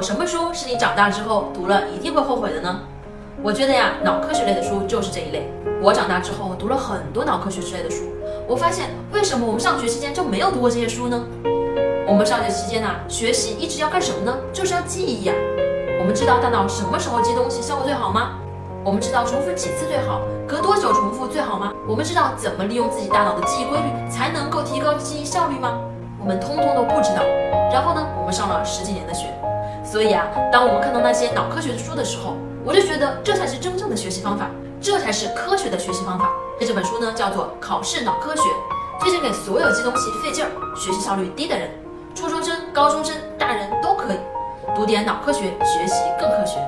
有什么书是你长大之后读了一定会后悔的呢？我觉得呀，脑科学类的书就是这一类。我长大之后读了很多脑科学之类的书，我发现为什么我们上学期间就没有读过这些书呢？我们上学期间呢，学习一直要干什么呢？就是要记忆呀。我们知道大脑什么时候记东西效果最好吗？我们知道重复几次最好，隔多久重复最好吗？我们知道怎么利用自己大脑的记忆规律才能够提高记忆效率吗？我们通通都不知道。然后呢，我们上了十几年的学，所以啊，当我们看到那些脑科学的书的时候，我就觉得这才是真正的学习方法，这才是科学的学习方法。这本书呢，叫做《考试脑科学》，推荐给所有记东西费劲儿、学习效率低的人。初中生、高中生、大人都可以读点脑科学，学习更科学。